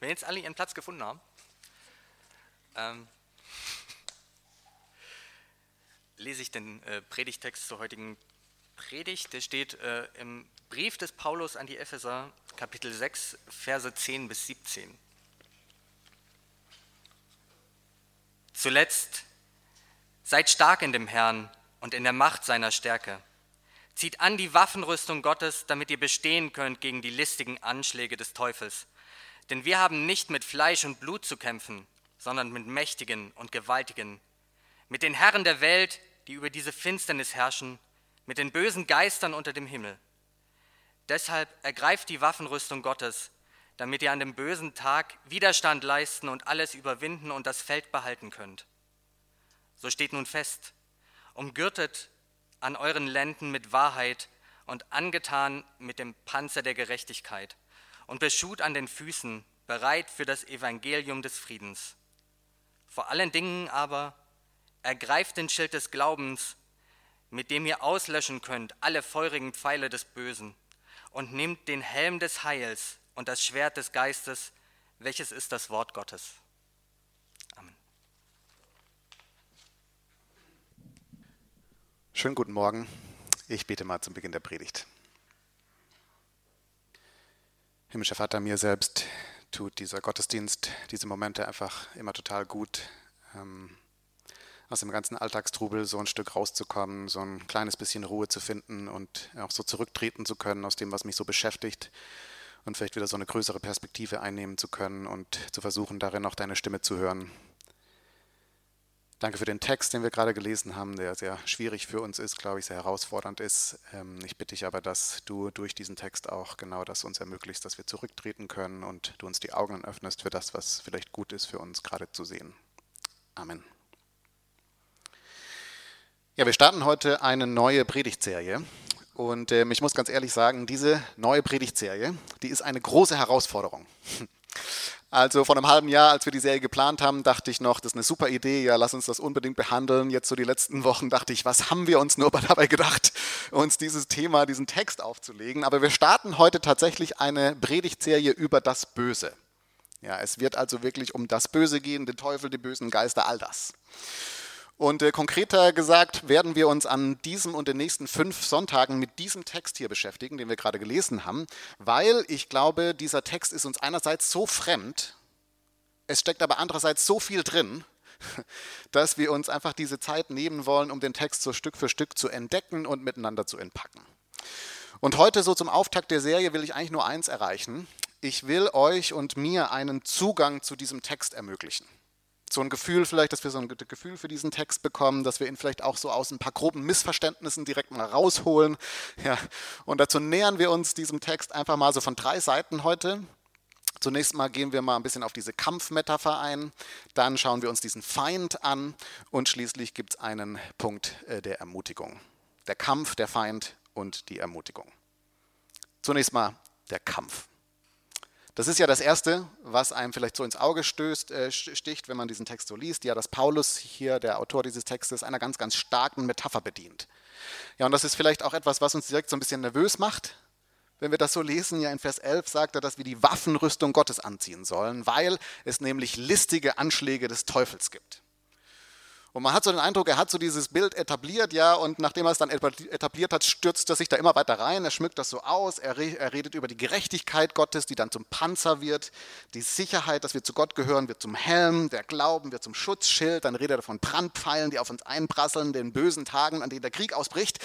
Wenn jetzt alle ihren Platz gefunden haben, ähm, lese ich den äh, Predigtext zur heutigen Predigt. Der steht äh, im Brief des Paulus an die Epheser, Kapitel 6, Verse 10 bis 17. Zuletzt, seid stark in dem Herrn und in der Macht seiner Stärke. Zieht an die Waffenrüstung Gottes, damit ihr bestehen könnt gegen die listigen Anschläge des Teufels. Denn wir haben nicht mit Fleisch und Blut zu kämpfen, sondern mit Mächtigen und Gewaltigen, mit den Herren der Welt, die über diese Finsternis herrschen, mit den bösen Geistern unter dem Himmel. Deshalb ergreift die Waffenrüstung Gottes, damit ihr an dem bösen Tag Widerstand leisten und alles überwinden und das Feld behalten könnt. So steht nun fest, umgürtet an euren Lenden mit Wahrheit und angetan mit dem Panzer der Gerechtigkeit und beschut an den Füßen, bereit für das Evangelium des Friedens. Vor allen Dingen aber ergreift den Schild des Glaubens, mit dem ihr auslöschen könnt alle feurigen Pfeile des Bösen, und nehmt den Helm des Heils und das Schwert des Geistes, welches ist das Wort Gottes. Amen. Schönen guten Morgen. Ich bete mal zum Beginn der Predigt. Himmlischer Vater, mir selbst tut dieser Gottesdienst, diese Momente einfach immer total gut, ähm, aus dem ganzen Alltagstrubel so ein Stück rauszukommen, so ein kleines bisschen Ruhe zu finden und auch so zurücktreten zu können aus dem, was mich so beschäftigt und vielleicht wieder so eine größere Perspektive einnehmen zu können und zu versuchen, darin auch deine Stimme zu hören. Danke für den Text, den wir gerade gelesen haben, der sehr schwierig für uns ist, glaube ich, sehr herausfordernd ist. Ähm, ich bitte dich aber, dass du durch diesen Text auch genau das uns ermöglicht, dass wir zurücktreten können und du uns die Augen öffnest für das, was vielleicht gut ist für uns gerade zu sehen. Amen. Ja, wir starten heute eine neue Predigtserie. Und ähm, ich muss ganz ehrlich sagen, diese neue Predigtserie, die ist eine große Herausforderung. Also vor einem halben Jahr, als wir die Serie geplant haben, dachte ich noch, das ist eine super Idee, ja, lass uns das unbedingt behandeln. Jetzt so die letzten Wochen dachte ich, was haben wir uns nur dabei gedacht, uns dieses Thema, diesen Text aufzulegen. Aber wir starten heute tatsächlich eine Predigtserie über das Böse. Ja, es wird also wirklich um das Böse gehen, den Teufel, die bösen Geister, all das. Und äh, konkreter gesagt werden wir uns an diesem und den nächsten fünf Sonntagen mit diesem Text hier beschäftigen, den wir gerade gelesen haben, weil ich glaube, dieser Text ist uns einerseits so fremd, es steckt aber andererseits so viel drin, dass wir uns einfach diese Zeit nehmen wollen, um den Text so Stück für Stück zu entdecken und miteinander zu entpacken. Und heute so zum Auftakt der Serie will ich eigentlich nur eins erreichen. Ich will euch und mir einen Zugang zu diesem Text ermöglichen so ein Gefühl vielleicht, dass wir so ein Gefühl für diesen Text bekommen, dass wir ihn vielleicht auch so aus ein paar groben Missverständnissen direkt mal rausholen. Ja, und dazu nähern wir uns diesem Text einfach mal so von drei Seiten heute. Zunächst mal gehen wir mal ein bisschen auf diese Kampfmetapher ein, dann schauen wir uns diesen Feind an und schließlich gibt es einen Punkt äh, der Ermutigung. Der Kampf, der Feind und die Ermutigung. Zunächst mal der Kampf. Das ist ja das Erste, was einem vielleicht so ins Auge stößt, äh, sticht, wenn man diesen Text so liest, ja, dass Paulus hier, der Autor dieses Textes, einer ganz, ganz starken Metapher bedient. Ja, und das ist vielleicht auch etwas, was uns direkt so ein bisschen nervös macht, wenn wir das so lesen, ja in Vers 11 sagt er, dass wir die Waffenrüstung Gottes anziehen sollen, weil es nämlich listige Anschläge des Teufels gibt. Und man hat so den Eindruck, er hat so dieses Bild etabliert, ja, und nachdem er es dann etabliert hat, stürzt er sich da immer weiter rein, er schmückt das so aus, er, er redet über die Gerechtigkeit Gottes, die dann zum Panzer wird, die Sicherheit, dass wir zu Gott gehören, wird zum Helm, der Glauben wird zum Schutzschild, dann redet er von Brandpfeilen, die auf uns einprasseln, den bösen Tagen, an denen der Krieg ausbricht.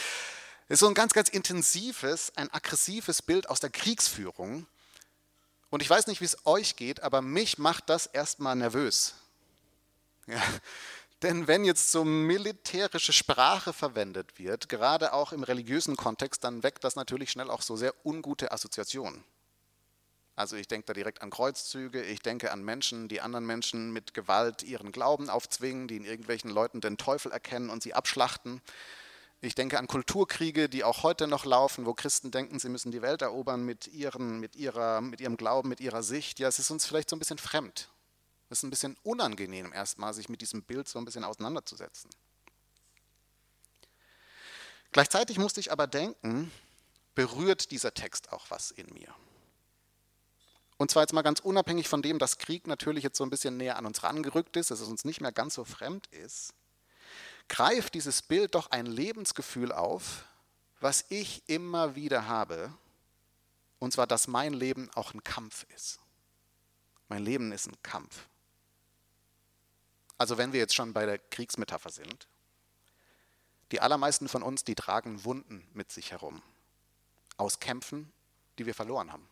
Es ist so ein ganz, ganz intensives, ein aggressives Bild aus der Kriegsführung. Und ich weiß nicht, wie es euch geht, aber mich macht das erstmal nervös. Ja, denn wenn jetzt so militärische Sprache verwendet wird, gerade auch im religiösen Kontext, dann weckt das natürlich schnell auch so sehr ungute Assoziationen. Also ich denke da direkt an Kreuzzüge, ich denke an Menschen, die anderen Menschen mit Gewalt ihren Glauben aufzwingen, die in irgendwelchen Leuten den Teufel erkennen und sie abschlachten. Ich denke an Kulturkriege, die auch heute noch laufen, wo Christen denken, sie müssen die Welt erobern mit, ihren, mit, ihrer, mit ihrem Glauben, mit ihrer Sicht. Ja, es ist uns vielleicht so ein bisschen fremd. Es ist ein bisschen unangenehm, erstmal sich mit diesem Bild so ein bisschen auseinanderzusetzen. Gleichzeitig musste ich aber denken, berührt dieser Text auch was in mir? Und zwar jetzt mal ganz unabhängig von dem, dass Krieg natürlich jetzt so ein bisschen näher an uns rangerückt ist, dass es uns nicht mehr ganz so fremd ist, greift dieses Bild doch ein Lebensgefühl auf, was ich immer wieder habe, und zwar, dass mein Leben auch ein Kampf ist. Mein Leben ist ein Kampf. Also wenn wir jetzt schon bei der Kriegsmetapher sind, die allermeisten von uns, die tragen Wunden mit sich herum. Aus Kämpfen, die wir verloren haben.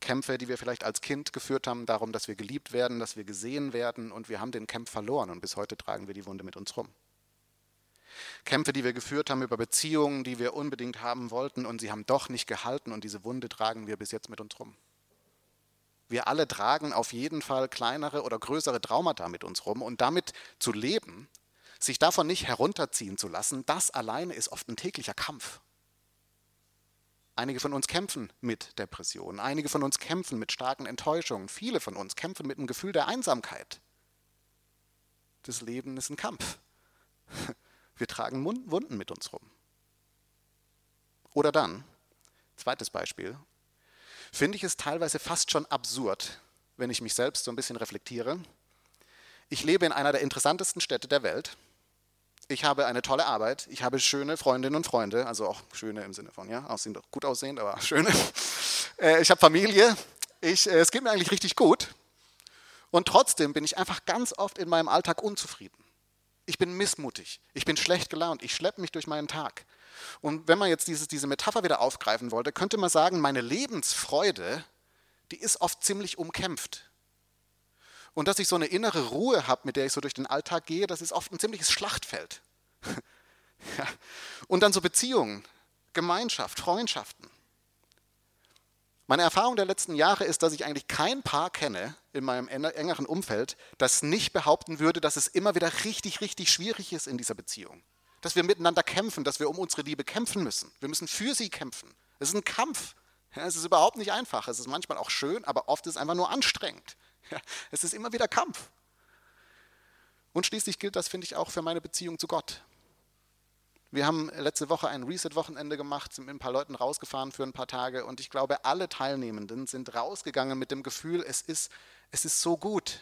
Kämpfe, die wir vielleicht als Kind geführt haben, darum, dass wir geliebt werden, dass wir gesehen werden und wir haben den Kampf verloren und bis heute tragen wir die Wunde mit uns rum. Kämpfe, die wir geführt haben über Beziehungen, die wir unbedingt haben wollten und sie haben doch nicht gehalten und diese Wunde tragen wir bis jetzt mit uns rum. Wir alle tragen auf jeden Fall kleinere oder größere Traumata mit uns rum und damit zu leben, sich davon nicht herunterziehen zu lassen, das alleine ist oft ein täglicher Kampf. Einige von uns kämpfen mit Depressionen, einige von uns kämpfen mit starken Enttäuschungen, viele von uns kämpfen mit einem Gefühl der Einsamkeit. Das Leben ist ein Kampf. Wir tragen Wunden mit uns rum. Oder dann, zweites Beispiel, finde ich es teilweise fast schon absurd, wenn ich mich selbst so ein bisschen reflektiere. Ich lebe in einer der interessantesten Städte der Welt. Ich habe eine tolle Arbeit. Ich habe schöne Freundinnen und Freunde, also auch schöne im Sinne von, ja, aussehen, gut aussehend, aber schöne. Äh, ich habe Familie. Ich, äh, es geht mir eigentlich richtig gut. Und trotzdem bin ich einfach ganz oft in meinem Alltag unzufrieden. Ich bin missmutig. Ich bin schlecht gelaunt. Ich schleppe mich durch meinen Tag. Und wenn man jetzt dieses, diese Metapher wieder aufgreifen wollte, könnte man sagen, meine Lebensfreude, die ist oft ziemlich umkämpft. Und dass ich so eine innere Ruhe habe, mit der ich so durch den Alltag gehe, das ist oft ein ziemliches Schlachtfeld. ja. Und dann so Beziehungen, Gemeinschaft, Freundschaften. Meine Erfahrung der letzten Jahre ist, dass ich eigentlich kein Paar kenne in meinem engeren Umfeld, das nicht behaupten würde, dass es immer wieder richtig, richtig schwierig ist in dieser Beziehung dass wir miteinander kämpfen, dass wir um unsere Liebe kämpfen müssen. Wir müssen für sie kämpfen. Es ist ein Kampf. Es ist überhaupt nicht einfach. Es ist manchmal auch schön, aber oft ist es einfach nur anstrengend. Es ist immer wieder Kampf. Und schließlich gilt das, finde ich, auch für meine Beziehung zu Gott. Wir haben letzte Woche ein Reset-Wochenende gemacht, sind mit ein paar Leuten rausgefahren für ein paar Tage und ich glaube, alle Teilnehmenden sind rausgegangen mit dem Gefühl, es ist, es ist so gut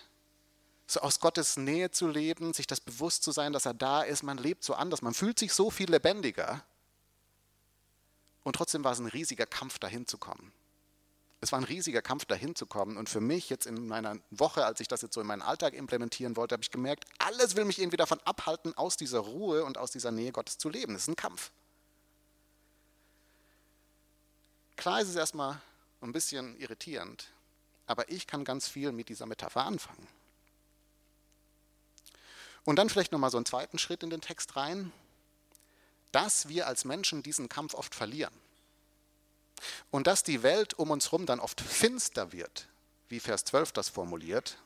so aus Gottes Nähe zu leben, sich das bewusst zu sein, dass er da ist. Man lebt so anders, man fühlt sich so viel lebendiger. Und trotzdem war es ein riesiger Kampf, dahin zu kommen. Es war ein riesiger Kampf, dahin zu kommen. Und für mich jetzt in meiner Woche, als ich das jetzt so in meinen Alltag implementieren wollte, habe ich gemerkt, alles will mich irgendwie davon abhalten, aus dieser Ruhe und aus dieser Nähe Gottes zu leben. Es ist ein Kampf. Klar ist es erstmal ein bisschen irritierend, aber ich kann ganz viel mit dieser Metapher anfangen. Und dann vielleicht nochmal so einen zweiten Schritt in den Text rein, dass wir als Menschen diesen Kampf oft verlieren. Und dass die Welt um uns herum dann oft finster wird, wie Vers 12 das formuliert.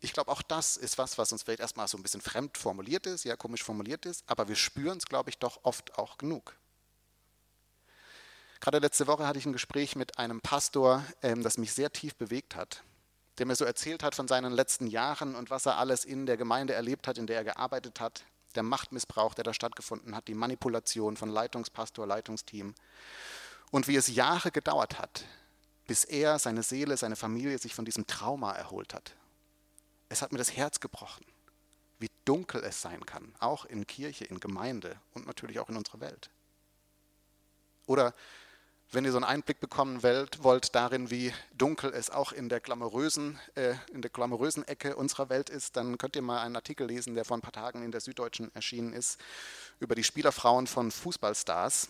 Ich glaube, auch das ist was, was uns vielleicht erstmal so ein bisschen fremd formuliert ist, ja komisch formuliert ist, aber wir spüren es, glaube ich, doch oft auch genug. Gerade letzte Woche hatte ich ein Gespräch mit einem Pastor, ähm, das mich sehr tief bewegt hat der mir so erzählt hat von seinen letzten Jahren und was er alles in der Gemeinde erlebt hat, in der er gearbeitet hat, der Machtmissbrauch, der da stattgefunden hat, die Manipulation von Leitungspastor, Leitungsteam und wie es Jahre gedauert hat, bis er, seine Seele, seine Familie sich von diesem Trauma erholt hat. Es hat mir das Herz gebrochen, wie dunkel es sein kann, auch in Kirche, in Gemeinde und natürlich auch in unserer Welt. Oder wenn ihr so einen Einblick bekommen wollt darin, wie dunkel es auch in der glamourösen, äh, in der glamourösen Ecke unserer Welt ist, dann könnt ihr mal einen Artikel lesen, der vor ein paar Tagen in der Süddeutschen erschienen ist, über die Spielerfrauen von Fußballstars.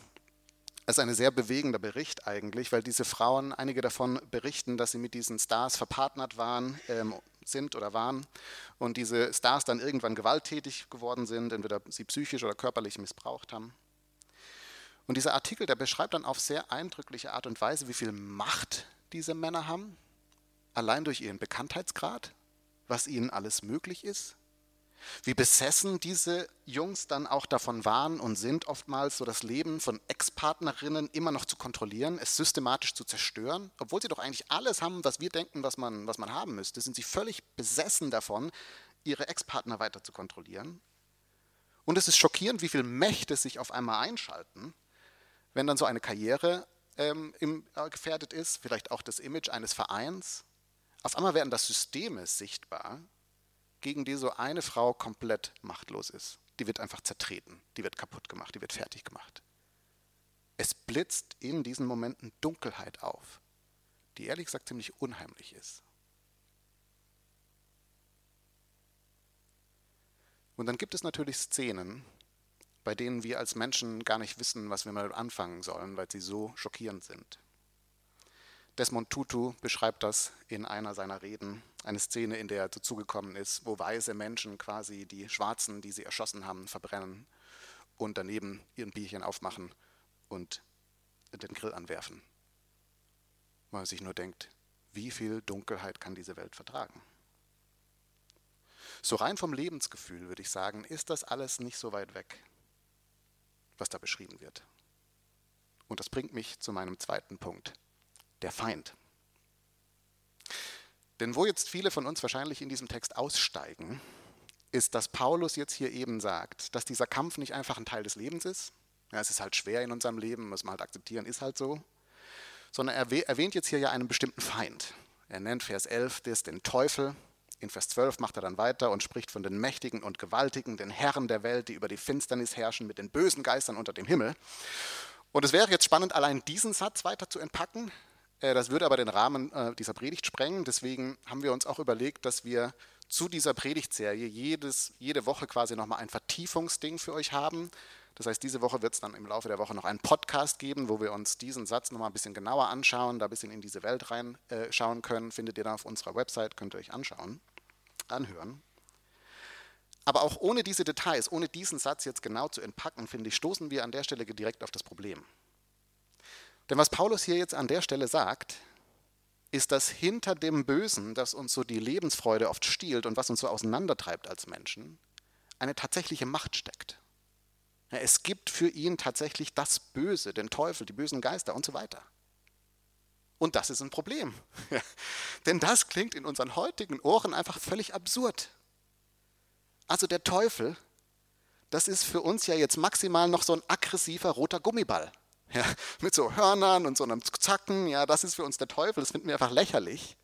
Es ist ein sehr bewegender Bericht eigentlich, weil diese Frauen, einige davon berichten, dass sie mit diesen Stars verpartnert waren, ähm, sind oder waren und diese Stars dann irgendwann gewalttätig geworden sind, entweder sie psychisch oder körperlich missbraucht haben. Und dieser Artikel, der beschreibt dann auf sehr eindrückliche Art und Weise, wie viel Macht diese Männer haben, allein durch ihren Bekanntheitsgrad, was ihnen alles möglich ist, wie besessen diese Jungs dann auch davon waren und sind, oftmals so das Leben von Ex-Partnerinnen immer noch zu kontrollieren, es systematisch zu zerstören, obwohl sie doch eigentlich alles haben, was wir denken, was man, was man haben müsste, sind sie völlig besessen davon, ihre Ex-Partner weiter zu kontrollieren. Und es ist schockierend, wie viele Mächte sich auf einmal einschalten wenn dann so eine Karriere ähm, im, äh, gefährdet ist, vielleicht auch das Image eines Vereins. Auf einmal werden das Systeme sichtbar, gegen die so eine Frau komplett machtlos ist. Die wird einfach zertreten, die wird kaputt gemacht, die wird fertig gemacht. Es blitzt in diesen Momenten Dunkelheit auf, die ehrlich gesagt ziemlich unheimlich ist. Und dann gibt es natürlich Szenen, bei denen wir als Menschen gar nicht wissen, was wir mal anfangen sollen, weil sie so schockierend sind. Desmond Tutu beschreibt das in einer seiner Reden, eine Szene, in der er dazugekommen ist, wo weiße Menschen quasi die Schwarzen, die sie erschossen haben, verbrennen und daneben ihren Bierchen aufmachen und den Grill anwerfen. Weil man sich nur denkt, wie viel Dunkelheit kann diese Welt vertragen? So rein vom Lebensgefühl würde ich sagen, ist das alles nicht so weit weg was da beschrieben wird. Und das bringt mich zu meinem zweiten Punkt, der Feind. Denn wo jetzt viele von uns wahrscheinlich in diesem Text aussteigen, ist, dass Paulus jetzt hier eben sagt, dass dieser Kampf nicht einfach ein Teil des Lebens ist. Ja, es ist halt schwer in unserem Leben, muss man halt akzeptieren, ist halt so. Sondern er erwähnt jetzt hier ja einen bestimmten Feind. Er nennt Vers 11 das den Teufel, in Vers 12 macht er dann weiter und spricht von den Mächtigen und Gewaltigen, den Herren der Welt, die über die Finsternis herrschen, mit den bösen Geistern unter dem Himmel. Und es wäre jetzt spannend, allein diesen Satz weiter zu entpacken. Äh, das würde aber den Rahmen äh, dieser Predigt sprengen. Deswegen haben wir uns auch überlegt, dass wir zu dieser Predigtserie jedes, jede Woche quasi nochmal ein Vertiefungsding für euch haben. Das heißt, diese Woche wird es dann im Laufe der Woche noch einen Podcast geben, wo wir uns diesen Satz nochmal ein bisschen genauer anschauen, da ein bisschen in diese Welt reinschauen äh, können. Findet ihr dann auf unserer Website, könnt ihr euch anschauen anhören. Aber auch ohne diese Details, ohne diesen Satz jetzt genau zu entpacken, finde ich, stoßen wir an der Stelle direkt auf das Problem. Denn was Paulus hier jetzt an der Stelle sagt, ist, dass hinter dem Bösen, das uns so die Lebensfreude oft stiehlt und was uns so auseinandertreibt als Menschen, eine tatsächliche Macht steckt. es gibt für ihn tatsächlich das Böse, den Teufel, die bösen Geister und so weiter. Und das ist ein Problem. Denn das klingt in unseren heutigen Ohren einfach völlig absurd. Also der Teufel, das ist für uns ja jetzt maximal noch so ein aggressiver roter Gummiball. Ja, mit so Hörnern und so einem Zacken, ja, das ist für uns der Teufel, das finden wir einfach lächerlich.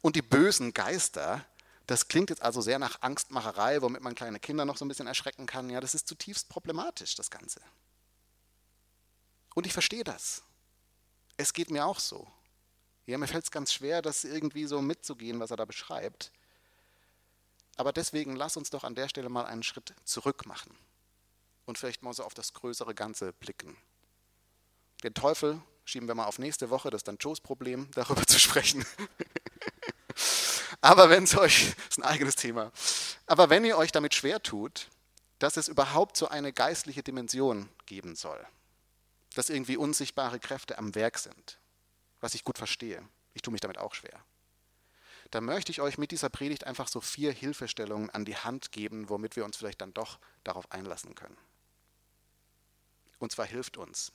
Und die bösen Geister, das klingt jetzt also sehr nach Angstmacherei, womit man kleine Kinder noch so ein bisschen erschrecken kann. Ja, das ist zutiefst problematisch, das Ganze. Und ich verstehe das. Es geht mir auch so. Ja, mir fällt es ganz schwer, das irgendwie so mitzugehen, was er da beschreibt. Aber deswegen lass uns doch an der Stelle mal einen Schritt zurück machen und vielleicht mal so auf das größere Ganze blicken. Den Teufel schieben wir mal auf nächste Woche, das ist dann Joes Problem, darüber zu sprechen. Aber wenn es euch, das ist ein eigenes Thema, aber wenn ihr euch damit schwer tut, dass es überhaupt so eine geistliche Dimension geben soll, dass irgendwie unsichtbare Kräfte am Werk sind, was ich gut verstehe. Ich tue mich damit auch schwer. Da möchte ich euch mit dieser Predigt einfach so vier Hilfestellungen an die Hand geben, womit wir uns vielleicht dann doch darauf einlassen können. Und zwar hilft uns.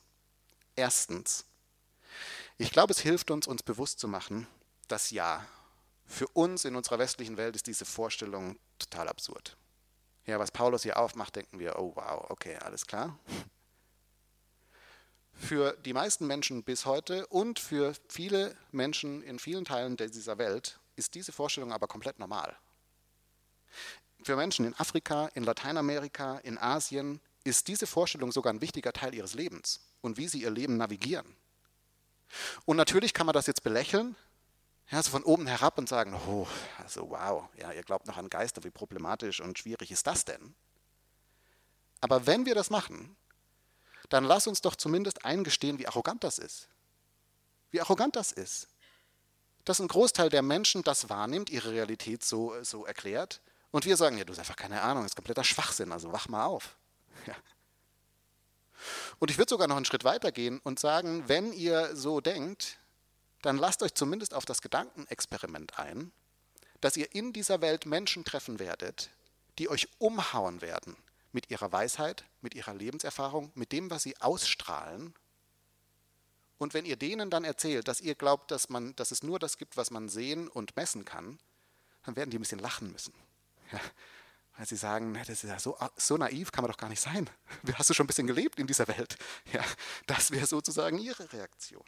Erstens, ich glaube, es hilft uns, uns bewusst zu machen, dass ja, für uns in unserer westlichen Welt ist diese Vorstellung total absurd. Ja, was Paulus hier aufmacht, denken wir, oh wow, okay, alles klar für die meisten Menschen bis heute und für viele Menschen in vielen Teilen dieser Welt ist diese Vorstellung aber komplett normal. Für Menschen in Afrika, in Lateinamerika, in Asien ist diese Vorstellung sogar ein wichtiger Teil ihres Lebens und wie sie ihr Leben navigieren. Und natürlich kann man das jetzt belächeln, ja, so von oben herab und sagen, oh, also wow, ja, ihr glaubt noch an Geister, wie problematisch und schwierig ist das denn? Aber wenn wir das machen, dann lass uns doch zumindest eingestehen, wie arrogant das ist. Wie arrogant das ist. Dass ein Großteil der Menschen das wahrnimmt, ihre Realität so, so erklärt, und wir sagen, ja, du hast einfach keine Ahnung, das ist kompletter Schwachsinn, also wach mal auf. Ja. Und ich würde sogar noch einen Schritt weiter gehen und sagen, wenn ihr so denkt, dann lasst euch zumindest auf das Gedankenexperiment ein, dass ihr in dieser Welt Menschen treffen werdet, die euch umhauen werden, mit ihrer Weisheit, mit ihrer Lebenserfahrung, mit dem, was sie ausstrahlen. Und wenn ihr denen dann erzählt, dass ihr glaubt, dass, man, dass es nur das gibt, was man sehen und messen kann, dann werden die ein bisschen lachen müssen. Ja, Weil sie sagen, das ist ja so, so naiv kann man doch gar nicht sein. Hast du schon ein bisschen gelebt in dieser Welt? Ja, das wäre sozusagen ihre Reaktion.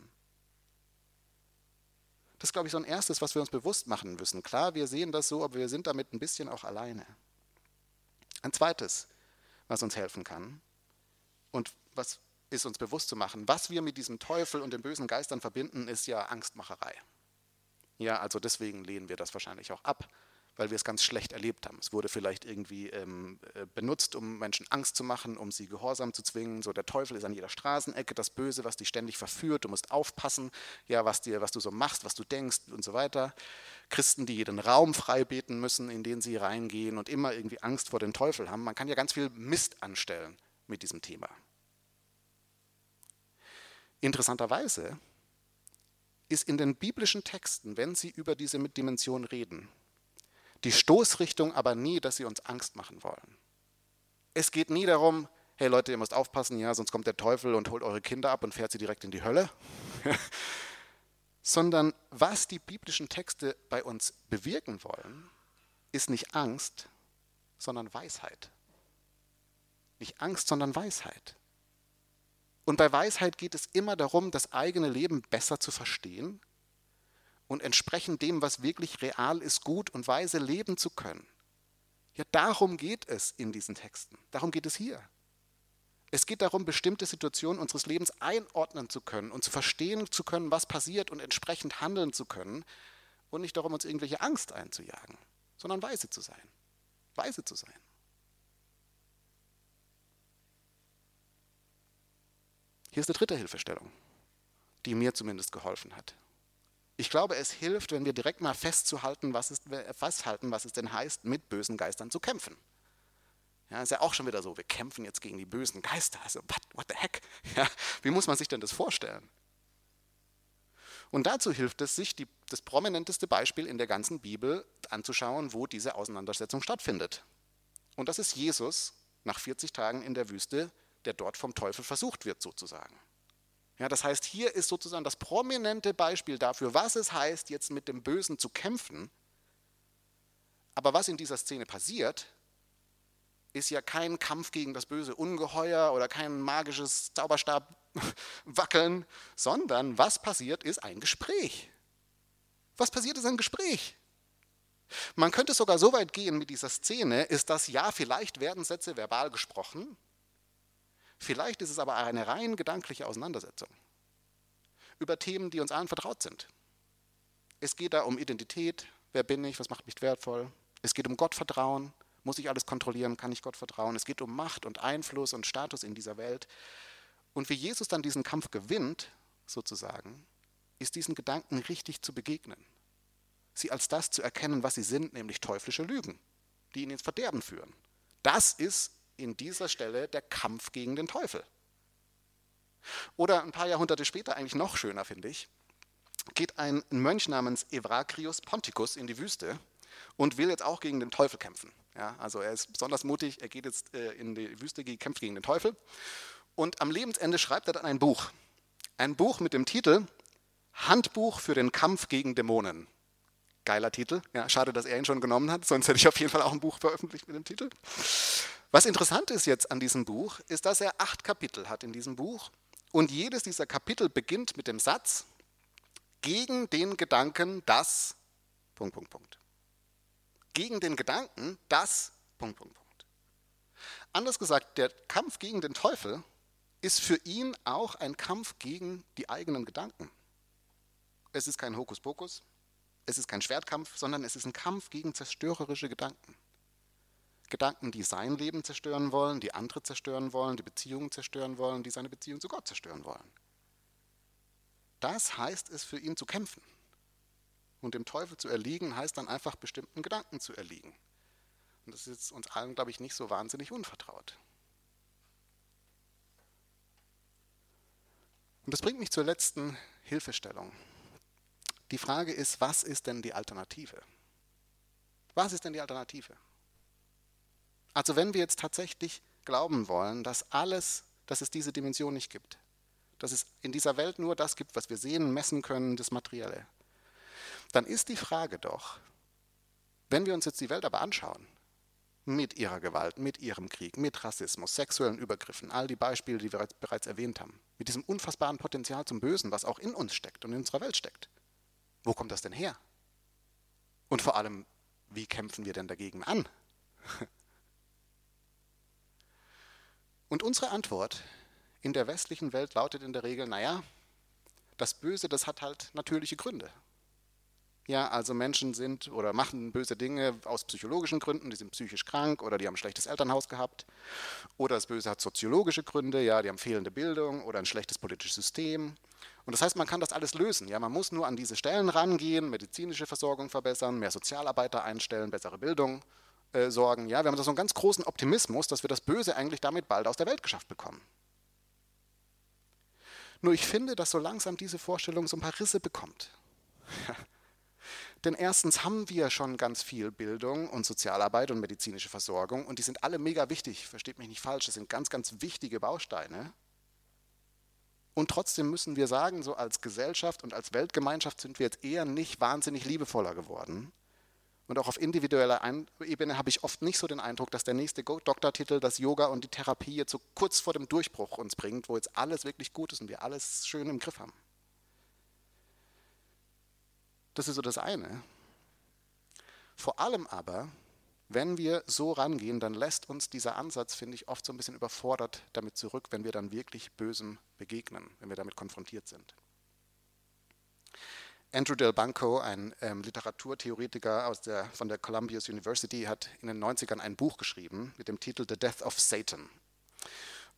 Das ist, glaube ich, so ein erstes, was wir uns bewusst machen müssen. Klar, wir sehen das so, aber wir sind damit ein bisschen auch alleine. Ein zweites, was uns helfen kann und was ist uns bewusst zu machen, was wir mit diesem Teufel und den bösen Geistern verbinden, ist ja Angstmacherei. Ja, also deswegen lehnen wir das wahrscheinlich auch ab, weil wir es ganz schlecht erlebt haben. Es wurde vielleicht irgendwie ähm, äh, benutzt, um Menschen Angst zu machen, um sie gehorsam zu zwingen. So der Teufel ist an jeder Straßenecke, das Böse, was dich ständig verführt. Du musst aufpassen, ja, was dir, was du so machst, was du denkst und so weiter. Christen, die jeden Raum frei beten müssen, in den sie reingehen und immer irgendwie Angst vor dem Teufel haben. Man kann ja ganz viel Mist anstellen mit diesem Thema. Interessanterweise ist in den biblischen Texten, wenn sie über diese Dimension reden, die Stoßrichtung aber nie, dass sie uns Angst machen wollen. Es geht nie darum, hey Leute, ihr müsst aufpassen, ja, sonst kommt der Teufel und holt eure Kinder ab und fährt sie direkt in die Hölle. Sondern was die biblischen Texte bei uns bewirken wollen, ist nicht Angst, sondern Weisheit. Nicht Angst, sondern Weisheit. Und bei Weisheit geht es immer darum, das eigene Leben besser zu verstehen und entsprechend dem, was wirklich real ist, gut und weise leben zu können. Ja, darum geht es in diesen Texten. Darum geht es hier. Es geht darum, bestimmte Situationen unseres Lebens einordnen zu können und zu verstehen zu können, was passiert und entsprechend handeln zu können und nicht darum, uns irgendwelche Angst einzujagen, sondern weise zu sein. Weise zu sein. Hier ist eine dritte Hilfestellung, die mir zumindest geholfen hat. Ich glaube, es hilft, wenn wir direkt mal festzuhalten, was es, festhalten, was es denn heißt, mit bösen Geistern zu kämpfen. Ja, ist ja auch schon wieder so, wir kämpfen jetzt gegen die bösen Geister. Also, what, what the heck? Ja, wie muss man sich denn das vorstellen? Und dazu hilft es, sich die, das prominenteste Beispiel in der ganzen Bibel anzuschauen, wo diese Auseinandersetzung stattfindet. Und das ist Jesus nach 40 Tagen in der Wüste, der dort vom Teufel versucht wird, sozusagen. Ja, das heißt, hier ist sozusagen das prominente Beispiel dafür, was es heißt, jetzt mit dem Bösen zu kämpfen. Aber was in dieser Szene passiert, ist ja kein Kampf gegen das böse Ungeheuer oder kein magisches Zauberstab-Wackeln, sondern was passiert, ist ein Gespräch. Was passiert, ist ein Gespräch. Man könnte sogar so weit gehen mit dieser Szene, ist das ja, vielleicht werden Sätze verbal gesprochen, Vielleicht ist es aber eine rein gedankliche Auseinandersetzung über Themen, die uns allen vertraut sind. Es geht da um Identität, wer bin ich, was macht mich wertvoll. Es geht um Gottvertrauen, muss ich alles kontrollieren, kann ich Gott vertrauen. Es geht um Macht und Einfluss und Status in dieser Welt. Und wie Jesus dann diesen Kampf gewinnt, sozusagen, ist diesen Gedanken richtig zu begegnen. Sie als das zu erkennen, was sie sind, nämlich teuflische Lügen, die ihn ins Verderben führen. Das ist in dieser Stelle der Kampf gegen den Teufel. Oder ein paar Jahrhunderte später, eigentlich noch schöner finde ich, geht ein Mönch namens Evagrius Ponticus in die Wüste und will jetzt auch gegen den Teufel kämpfen. Ja, also er ist besonders mutig, er geht jetzt äh, in die Wüste, kämpft gegen den Teufel. Und am Lebensende schreibt er dann ein Buch. Ein Buch mit dem Titel Handbuch für den Kampf gegen Dämonen. Geiler Titel. Ja, schade, dass er ihn schon genommen hat, sonst hätte ich auf jeden Fall auch ein Buch veröffentlicht mit dem Titel. Was interessant ist jetzt an diesem Buch, ist, dass er acht Kapitel hat in diesem Buch und jedes dieser Kapitel beginnt mit dem Satz, gegen den Gedanken, dass, Punkt, Punkt, Punkt. Gegen den Gedanken, dass, Punkt, Punkt, Punkt. Anders gesagt, der Kampf gegen den Teufel ist für ihn auch ein Kampf gegen die eigenen Gedanken. Es ist kein Hokuspokus, es ist kein Schwertkampf, sondern es ist ein Kampf gegen zerstörerische Gedanken. Gedanken, die sein Leben zerstören wollen, die andere zerstören wollen, die Beziehungen zerstören wollen, die seine Beziehung zu Gott zerstören wollen. Das heißt es für ihn zu kämpfen. Und dem Teufel zu erliegen, heißt dann einfach bestimmten Gedanken zu erliegen. Und das ist uns allen, glaube ich, nicht so wahnsinnig unvertraut. Und das bringt mich zur letzten Hilfestellung. Die Frage ist, was ist denn die Alternative? Was ist denn die Alternative? Also wenn wir jetzt tatsächlich glauben wollen, dass alles, dass es diese Dimension nicht gibt, dass es in dieser Welt nur das gibt, was wir sehen, messen können, das Materielle, dann ist die Frage doch, wenn wir uns jetzt die Welt aber anschauen, mit ihrer Gewalt, mit ihrem Krieg, mit Rassismus, sexuellen Übergriffen, all die Beispiele, die wir bereits erwähnt haben, mit diesem unfassbaren Potenzial zum Bösen, was auch in uns steckt und in unserer Welt steckt. Wo kommt das denn her? Und vor allem, wie kämpfen wir denn dagegen an? Und unsere Antwort in der westlichen Welt lautet in der Regel, naja, das Böse, das hat halt natürliche Gründe. Ja, also Menschen sind oder machen böse Dinge aus psychologischen Gründen, die sind psychisch krank oder die haben ein schlechtes Elternhaus gehabt. Oder das Böse hat soziologische Gründe, ja, die haben fehlende Bildung oder ein schlechtes politisches System. Und das heißt, man kann das alles lösen. Ja, man muss nur an diese Stellen rangehen, medizinische Versorgung verbessern, mehr Sozialarbeiter einstellen, bessere Bildung äh, sorgen. Ja, wir haben so einen ganz großen Optimismus, dass wir das Böse eigentlich damit bald aus der Welt geschafft bekommen. Nur ich finde, dass so langsam diese Vorstellung so ein paar Risse bekommt. Denn erstens haben wir schon ganz viel Bildung und Sozialarbeit und medizinische Versorgung und die sind alle mega wichtig, versteht mich nicht falsch, das sind ganz, ganz wichtige Bausteine. Und trotzdem müssen wir sagen, so als Gesellschaft und als Weltgemeinschaft sind wir jetzt eher nicht wahnsinnig liebevoller geworden. Und auch auf individueller Ebene habe ich oft nicht so den Eindruck, dass der nächste Doktortitel, das Yoga und die Therapie jetzt so kurz vor dem Durchbruch uns bringt, wo jetzt alles wirklich gut ist und wir alles schön im Griff haben. Das ist so das eine. Vor allem aber, wenn wir so rangehen, dann lässt uns dieser Ansatz, finde ich, oft so ein bisschen überfordert damit zurück, wenn wir dann wirklich Bösem begegnen, wenn wir damit konfrontiert sind. Andrew Del Banco, ein ähm, Literaturtheoretiker aus der, von der Columbia University, hat in den 90ern ein Buch geschrieben mit dem Titel The Death of Satan.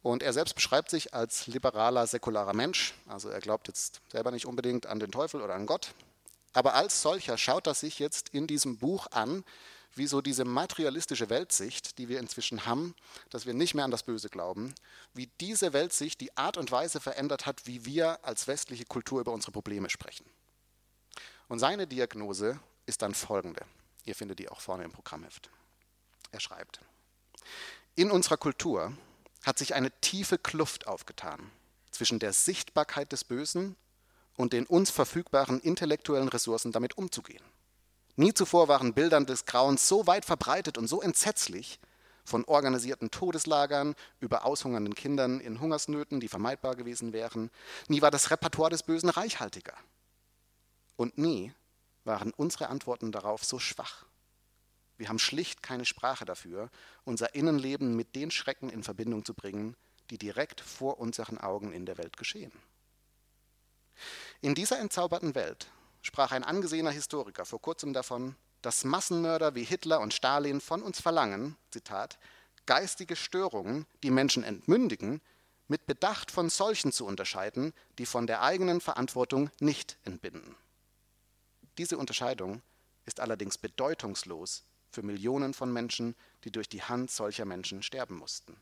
Und er selbst beschreibt sich als liberaler, säkularer Mensch. Also er glaubt jetzt selber nicht unbedingt an den Teufel oder an Gott, aber als solcher schaut er sich jetzt in diesem Buch an, wie so diese materialistische Weltsicht, die wir inzwischen haben, dass wir nicht mehr an das Böse glauben, wie diese Weltsicht die Art und Weise verändert hat, wie wir als westliche Kultur über unsere Probleme sprechen. Und seine Diagnose ist dann folgende. Ihr findet die auch vorne im Programmheft. Er schreibt, in unserer Kultur hat sich eine tiefe Kluft aufgetan zwischen der Sichtbarkeit des Bösen und den uns verfügbaren intellektuellen Ressourcen damit umzugehen. Nie zuvor waren Bildern des Grauens so weit verbreitet und so entsetzlich, von organisierten Todeslagern über aushungernden Kindern in Hungersnöten, die vermeidbar gewesen wären. Nie war das Repertoire des Bösen reichhaltiger. Und nie waren unsere Antworten darauf so schwach. Wir haben schlicht keine Sprache dafür, unser Innenleben mit den Schrecken in Verbindung zu bringen, die direkt vor unseren Augen in der Welt geschehen. In dieser entzauberten Welt sprach ein angesehener Historiker vor kurzem davon, dass Massenmörder wie Hitler und Stalin von uns verlangen, Zitat, geistige Störungen, die Menschen entmündigen, mit Bedacht von solchen zu unterscheiden, die von der eigenen Verantwortung nicht entbinden. Diese Unterscheidung ist allerdings bedeutungslos für Millionen von Menschen, die durch die Hand solcher Menschen sterben mussten.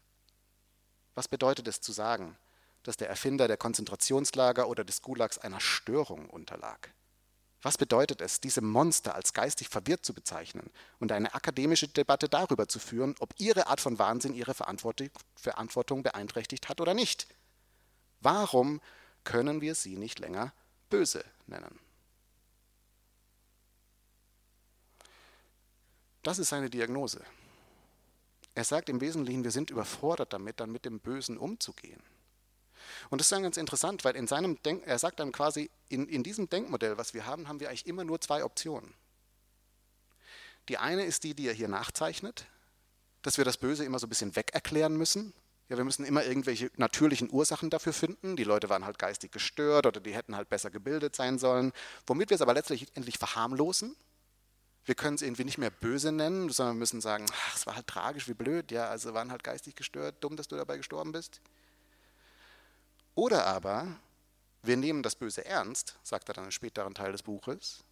Was bedeutet es zu sagen, dass der Erfinder der Konzentrationslager oder des Gulags einer Störung unterlag. Was bedeutet es, diese Monster als geistig verwirrt zu bezeichnen und eine akademische Debatte darüber zu führen, ob ihre Art von Wahnsinn ihre Verantwortung beeinträchtigt hat oder nicht? Warum können wir sie nicht länger böse nennen? Das ist seine Diagnose. Er sagt im Wesentlichen, wir sind überfordert damit, dann mit dem Bösen umzugehen. Und das ist dann ganz interessant, weil in seinem Denk er sagt dann quasi, in, in diesem Denkmodell, was wir haben, haben wir eigentlich immer nur zwei Optionen. Die eine ist die, die er hier nachzeichnet, dass wir das Böse immer so ein bisschen wegerklären müssen. Ja, wir müssen immer irgendwelche natürlichen Ursachen dafür finden. Die Leute waren halt geistig gestört oder die hätten halt besser gebildet sein sollen. Womit wir es aber letztlich endlich verharmlosen. Wir können es irgendwie nicht mehr böse nennen, sondern wir müssen sagen, ach, es war halt tragisch, wie blöd. Ja, also waren halt geistig gestört, dumm, dass du dabei gestorben bist. Oder aber wir nehmen das Böse ernst, sagt er dann im späteren Teil des Buches.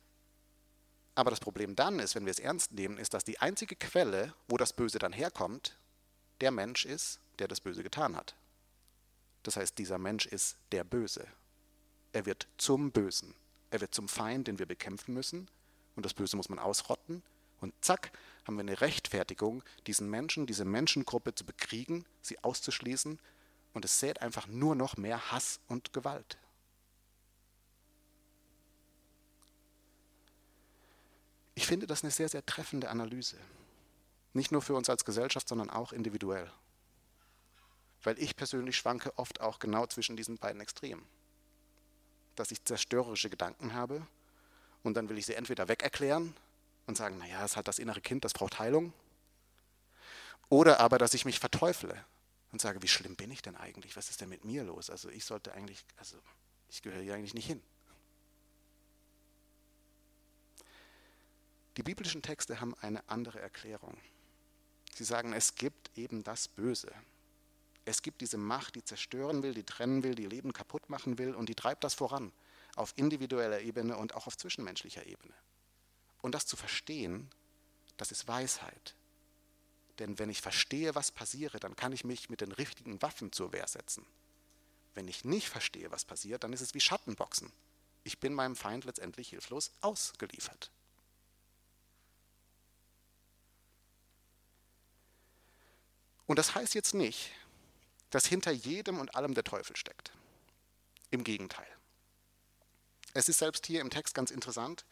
Aber das Problem dann ist, wenn wir es ernst nehmen, ist, dass die einzige Quelle, wo das Böse dann herkommt, der Mensch ist, der das Böse getan hat. Das heißt, dieser Mensch ist der Böse. Er wird zum Bösen. Er wird zum Feind, den wir bekämpfen müssen. Und das Böse muss man ausrotten. Und zack, haben wir eine Rechtfertigung, diesen Menschen, diese Menschengruppe zu bekriegen, sie auszuschließen und es sät einfach nur noch mehr Hass und Gewalt. Ich finde das eine sehr, sehr treffende Analyse. Nicht nur für uns als Gesellschaft, sondern auch individuell. Weil ich persönlich schwanke oft auch genau zwischen diesen beiden Extremen. Dass ich zerstörerische Gedanken habe und dann will ich sie entweder wegerklären und sagen, naja, es halt das innere Kind, das braucht Heilung. Oder aber, dass ich mich verteufle und sage, wie schlimm bin ich denn eigentlich? Was ist denn mit mir los? Also ich sollte eigentlich, also ich gehöre hier eigentlich nicht hin. Die biblischen Texte haben eine andere Erklärung. Sie sagen, es gibt eben das Böse. Es gibt diese Macht, die zerstören will, die trennen will, die Leben kaputt machen will und die treibt das voran, auf individueller Ebene und auch auf zwischenmenschlicher Ebene. Und das zu verstehen, das ist Weisheit. Denn wenn ich verstehe, was passiere, dann kann ich mich mit den richtigen Waffen zur Wehr setzen. Wenn ich nicht verstehe, was passiert, dann ist es wie Schattenboxen. Ich bin meinem Feind letztendlich hilflos ausgeliefert. Und das heißt jetzt nicht, dass hinter jedem und allem der Teufel steckt. Im Gegenteil. Es ist selbst hier im Text ganz interessant,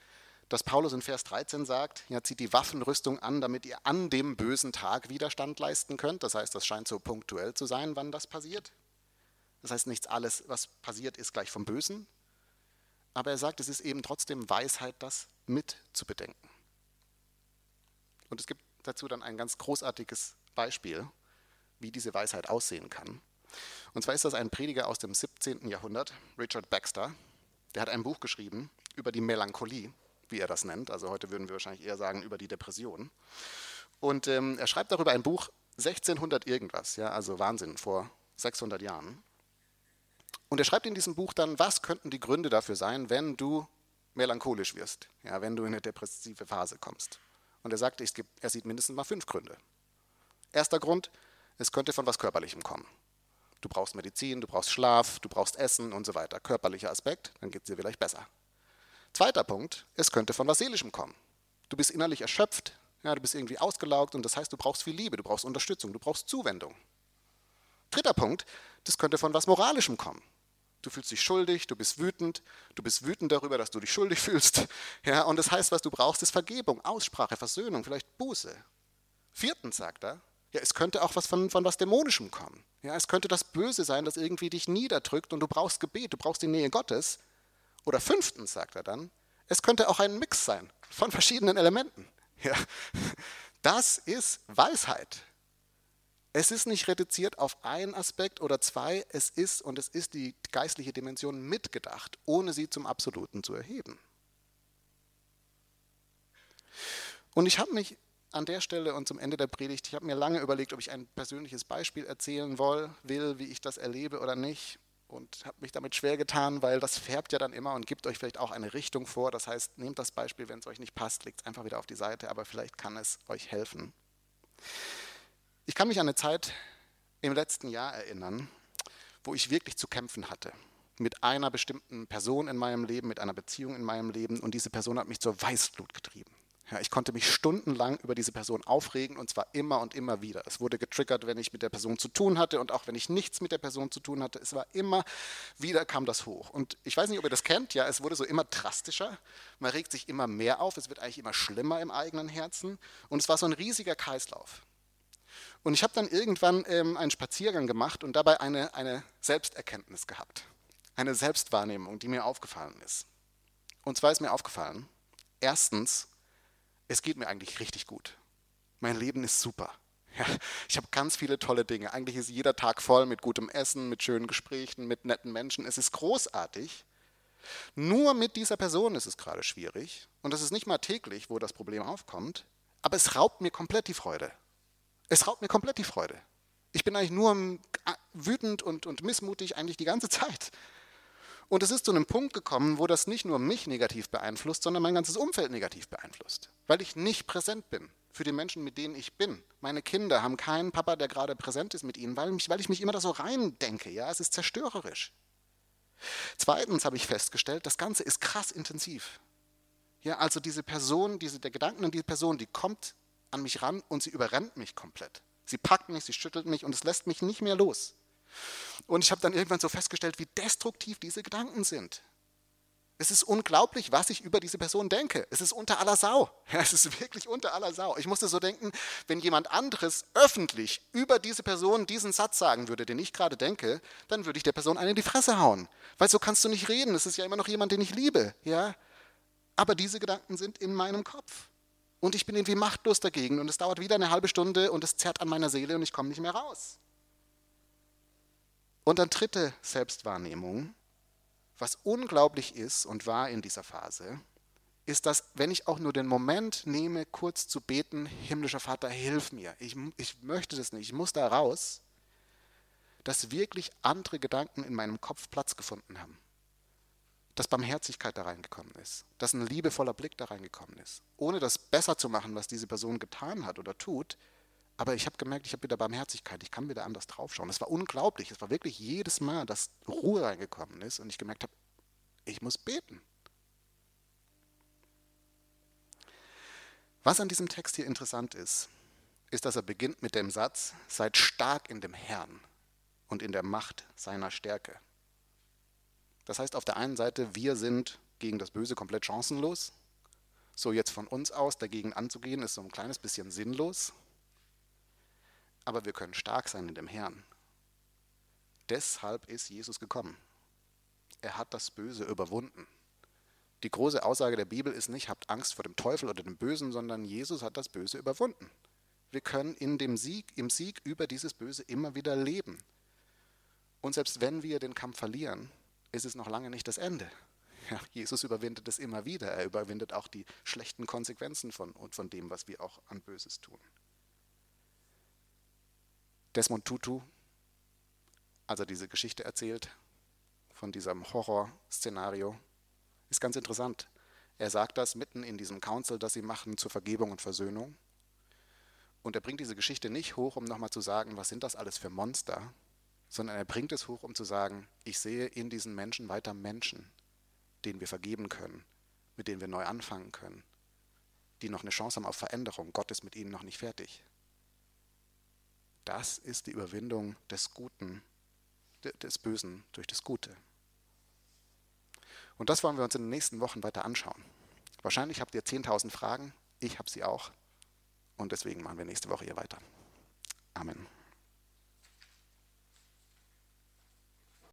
dass Paulus in Vers 13 sagt, ja, zieht die Waffenrüstung an, damit ihr an dem bösen Tag Widerstand leisten könnt. Das heißt, das scheint so punktuell zu sein, wann das passiert. Das heißt, nichts alles, was passiert, ist gleich vom Bösen. Aber er sagt, es ist eben trotzdem Weisheit, das mitzubedenken. Und es gibt dazu dann ein ganz großartiges Beispiel wie diese Weisheit aussehen kann. Und zwar ist das ein Prediger aus dem 17. Jahrhundert, Richard Baxter. Der hat ein Buch geschrieben über die Melancholie, wie er das nennt. Also heute würden wir wahrscheinlich eher sagen über die Depression. Und ähm, er schreibt darüber ein Buch 1600 irgendwas, ja, also Wahnsinn, vor 600 Jahren. Und er schreibt in diesem Buch dann, was könnten die Gründe dafür sein, wenn du melancholisch wirst, ja, wenn du in eine depressive Phase kommst. Und er sagt, er sieht mindestens mal fünf Gründe. Erster Grund, es könnte von was Körperlichem kommen. Du brauchst Medizin, du brauchst Schlaf, du brauchst Essen und so weiter. Körperlicher Aspekt, dann geht es dir vielleicht besser. Zweiter Punkt, es könnte von was Seelischem kommen. Du bist innerlich erschöpft, ja, du bist irgendwie ausgelaugt und das heißt, du brauchst viel Liebe, du brauchst Unterstützung, du brauchst Zuwendung. Dritter Punkt, das könnte von was Moralischem kommen. Du fühlst dich schuldig, du bist wütend, du bist wütend darüber, dass du dich schuldig fühlst. Ja, und das heißt, was du brauchst, ist Vergebung, Aussprache, Versöhnung, vielleicht Buße. Viertens sagt er, ja, es könnte auch was von, von was Dämonischem kommen. Ja, es könnte das Böse sein, das irgendwie dich niederdrückt und du brauchst Gebet, du brauchst die Nähe Gottes. Oder fünftens, sagt er dann, es könnte auch ein Mix sein von verschiedenen Elementen. Ja, das ist Weisheit. Es ist nicht reduziert auf einen Aspekt oder zwei, es ist und es ist die geistliche Dimension mitgedacht, ohne sie zum Absoluten zu erheben. Und ich habe mich an der Stelle und zum Ende der Predigt, ich habe mir lange überlegt, ob ich ein persönliches Beispiel erzählen will, wie ich das erlebe oder nicht. Und habe mich damit schwer getan, weil das färbt ja dann immer und gibt euch vielleicht auch eine Richtung vor. Das heißt, nehmt das Beispiel, wenn es euch nicht passt, legt es einfach wieder auf die Seite, aber vielleicht kann es euch helfen. Ich kann mich an eine Zeit im letzten Jahr erinnern, wo ich wirklich zu kämpfen hatte mit einer bestimmten Person in meinem Leben, mit einer Beziehung in meinem Leben und diese Person hat mich zur Weißblut getrieben. Ja, ich konnte mich stundenlang über diese Person aufregen und zwar immer und immer wieder. Es wurde getriggert, wenn ich mit der Person zu tun hatte und auch wenn ich nichts mit der Person zu tun hatte. Es war immer wieder kam das hoch. Und ich weiß nicht, ob ihr das kennt, ja, es wurde so immer drastischer. Man regt sich immer mehr auf, es wird eigentlich immer schlimmer im eigenen Herzen und es war so ein riesiger Kreislauf. Und ich habe dann irgendwann ähm, einen Spaziergang gemacht und dabei eine, eine Selbsterkenntnis gehabt. Eine Selbstwahrnehmung, die mir aufgefallen ist. Und zwar ist mir aufgefallen, erstens, es geht mir eigentlich richtig gut. Mein Leben ist super. Ja, ich habe ganz viele tolle Dinge. Eigentlich ist jeder Tag voll mit gutem Essen, mit schönen Gesprächen, mit netten Menschen. Es ist großartig. Nur mit dieser Person ist es gerade schwierig. Und das ist nicht mal täglich, wo das Problem aufkommt. Aber es raubt mir komplett die Freude. Es raubt mir komplett die Freude. Ich bin eigentlich nur wütend und, und missmutig eigentlich die ganze Zeit. Und es ist zu einem Punkt gekommen, wo das nicht nur mich negativ beeinflusst, sondern mein ganzes Umfeld negativ beeinflusst, weil ich nicht präsent bin für die Menschen, mit denen ich bin. Meine Kinder haben keinen Papa, der gerade präsent ist mit ihnen, weil, mich, weil ich mich immer da so rein denke. Ja, es ist zerstörerisch. Zweitens habe ich festgestellt, das Ganze ist krass intensiv. Ja, also diese Person, diese, der Gedanken an diese Person, die kommt an mich ran und sie überrennt mich komplett. Sie packt mich, sie schüttelt mich und es lässt mich nicht mehr los. Und ich habe dann irgendwann so festgestellt, wie destruktiv diese Gedanken sind. Es ist unglaublich, was ich über diese Person denke. Es ist unter aller Sau. Es ist wirklich unter aller Sau. Ich musste so denken, wenn jemand anderes öffentlich über diese Person diesen Satz sagen würde, den ich gerade denke, dann würde ich der Person eine in die Fresse hauen. Weil so kannst du nicht reden. Es ist ja immer noch jemand, den ich liebe. Ja? Aber diese Gedanken sind in meinem Kopf. Und ich bin irgendwie machtlos dagegen. Und es dauert wieder eine halbe Stunde und es zerrt an meiner Seele und ich komme nicht mehr raus. Und dann dritte Selbstwahrnehmung was unglaublich ist und war in dieser Phase, ist, dass wenn ich auch nur den Moment nehme, kurz zu beten, himmlischer Vater, hilf mir, ich, ich möchte das nicht, ich muss da raus, dass wirklich andere Gedanken in meinem Kopf Platz gefunden haben. Dass Barmherzigkeit da reingekommen ist, dass ein liebevoller Blick da reingekommen ist, ohne das besser zu machen, was diese Person getan hat oder tut, aber ich habe gemerkt, ich habe wieder Barmherzigkeit, ich kann wieder anders draufschauen. Das war unglaublich. Es war wirklich jedes Mal, dass Ruhe reingekommen ist und ich gemerkt habe, ich muss beten. Was an diesem Text hier interessant ist, ist, dass er beginnt mit dem Satz, seid stark in dem Herrn und in der Macht seiner Stärke. Das heißt auf der einen Seite, wir sind gegen das Böse komplett chancenlos. So jetzt von uns aus dagegen anzugehen, ist so ein kleines bisschen sinnlos aber wir können stark sein in dem Herrn. Deshalb ist Jesus gekommen. Er hat das Böse überwunden. Die große Aussage der Bibel ist nicht, habt Angst vor dem Teufel oder dem Bösen, sondern Jesus hat das Böse überwunden. Wir können in dem Sieg, im Sieg über dieses Böse immer wieder leben. Und selbst wenn wir den Kampf verlieren, ist es noch lange nicht das Ende. Ja, Jesus überwindet es immer wieder. Er überwindet auch die schlechten Konsequenzen von, von dem, was wir auch an Böses tun. Desmond Tutu, als er diese Geschichte erzählt von diesem Horrorszenario, ist ganz interessant. Er sagt das mitten in diesem Council, das sie machen zur Vergebung und Versöhnung. Und er bringt diese Geschichte nicht hoch, um nochmal zu sagen, was sind das alles für Monster, sondern er bringt es hoch, um zu sagen, ich sehe in diesen Menschen weiter Menschen, denen wir vergeben können, mit denen wir neu anfangen können, die noch eine Chance haben auf Veränderung. Gott ist mit ihnen noch nicht fertig. Das ist die Überwindung des Guten, des Bösen durch das Gute. Und das wollen wir uns in den nächsten Wochen weiter anschauen. Wahrscheinlich habt ihr 10.000 Fragen, ich habe sie auch. Und deswegen machen wir nächste Woche hier weiter. Amen.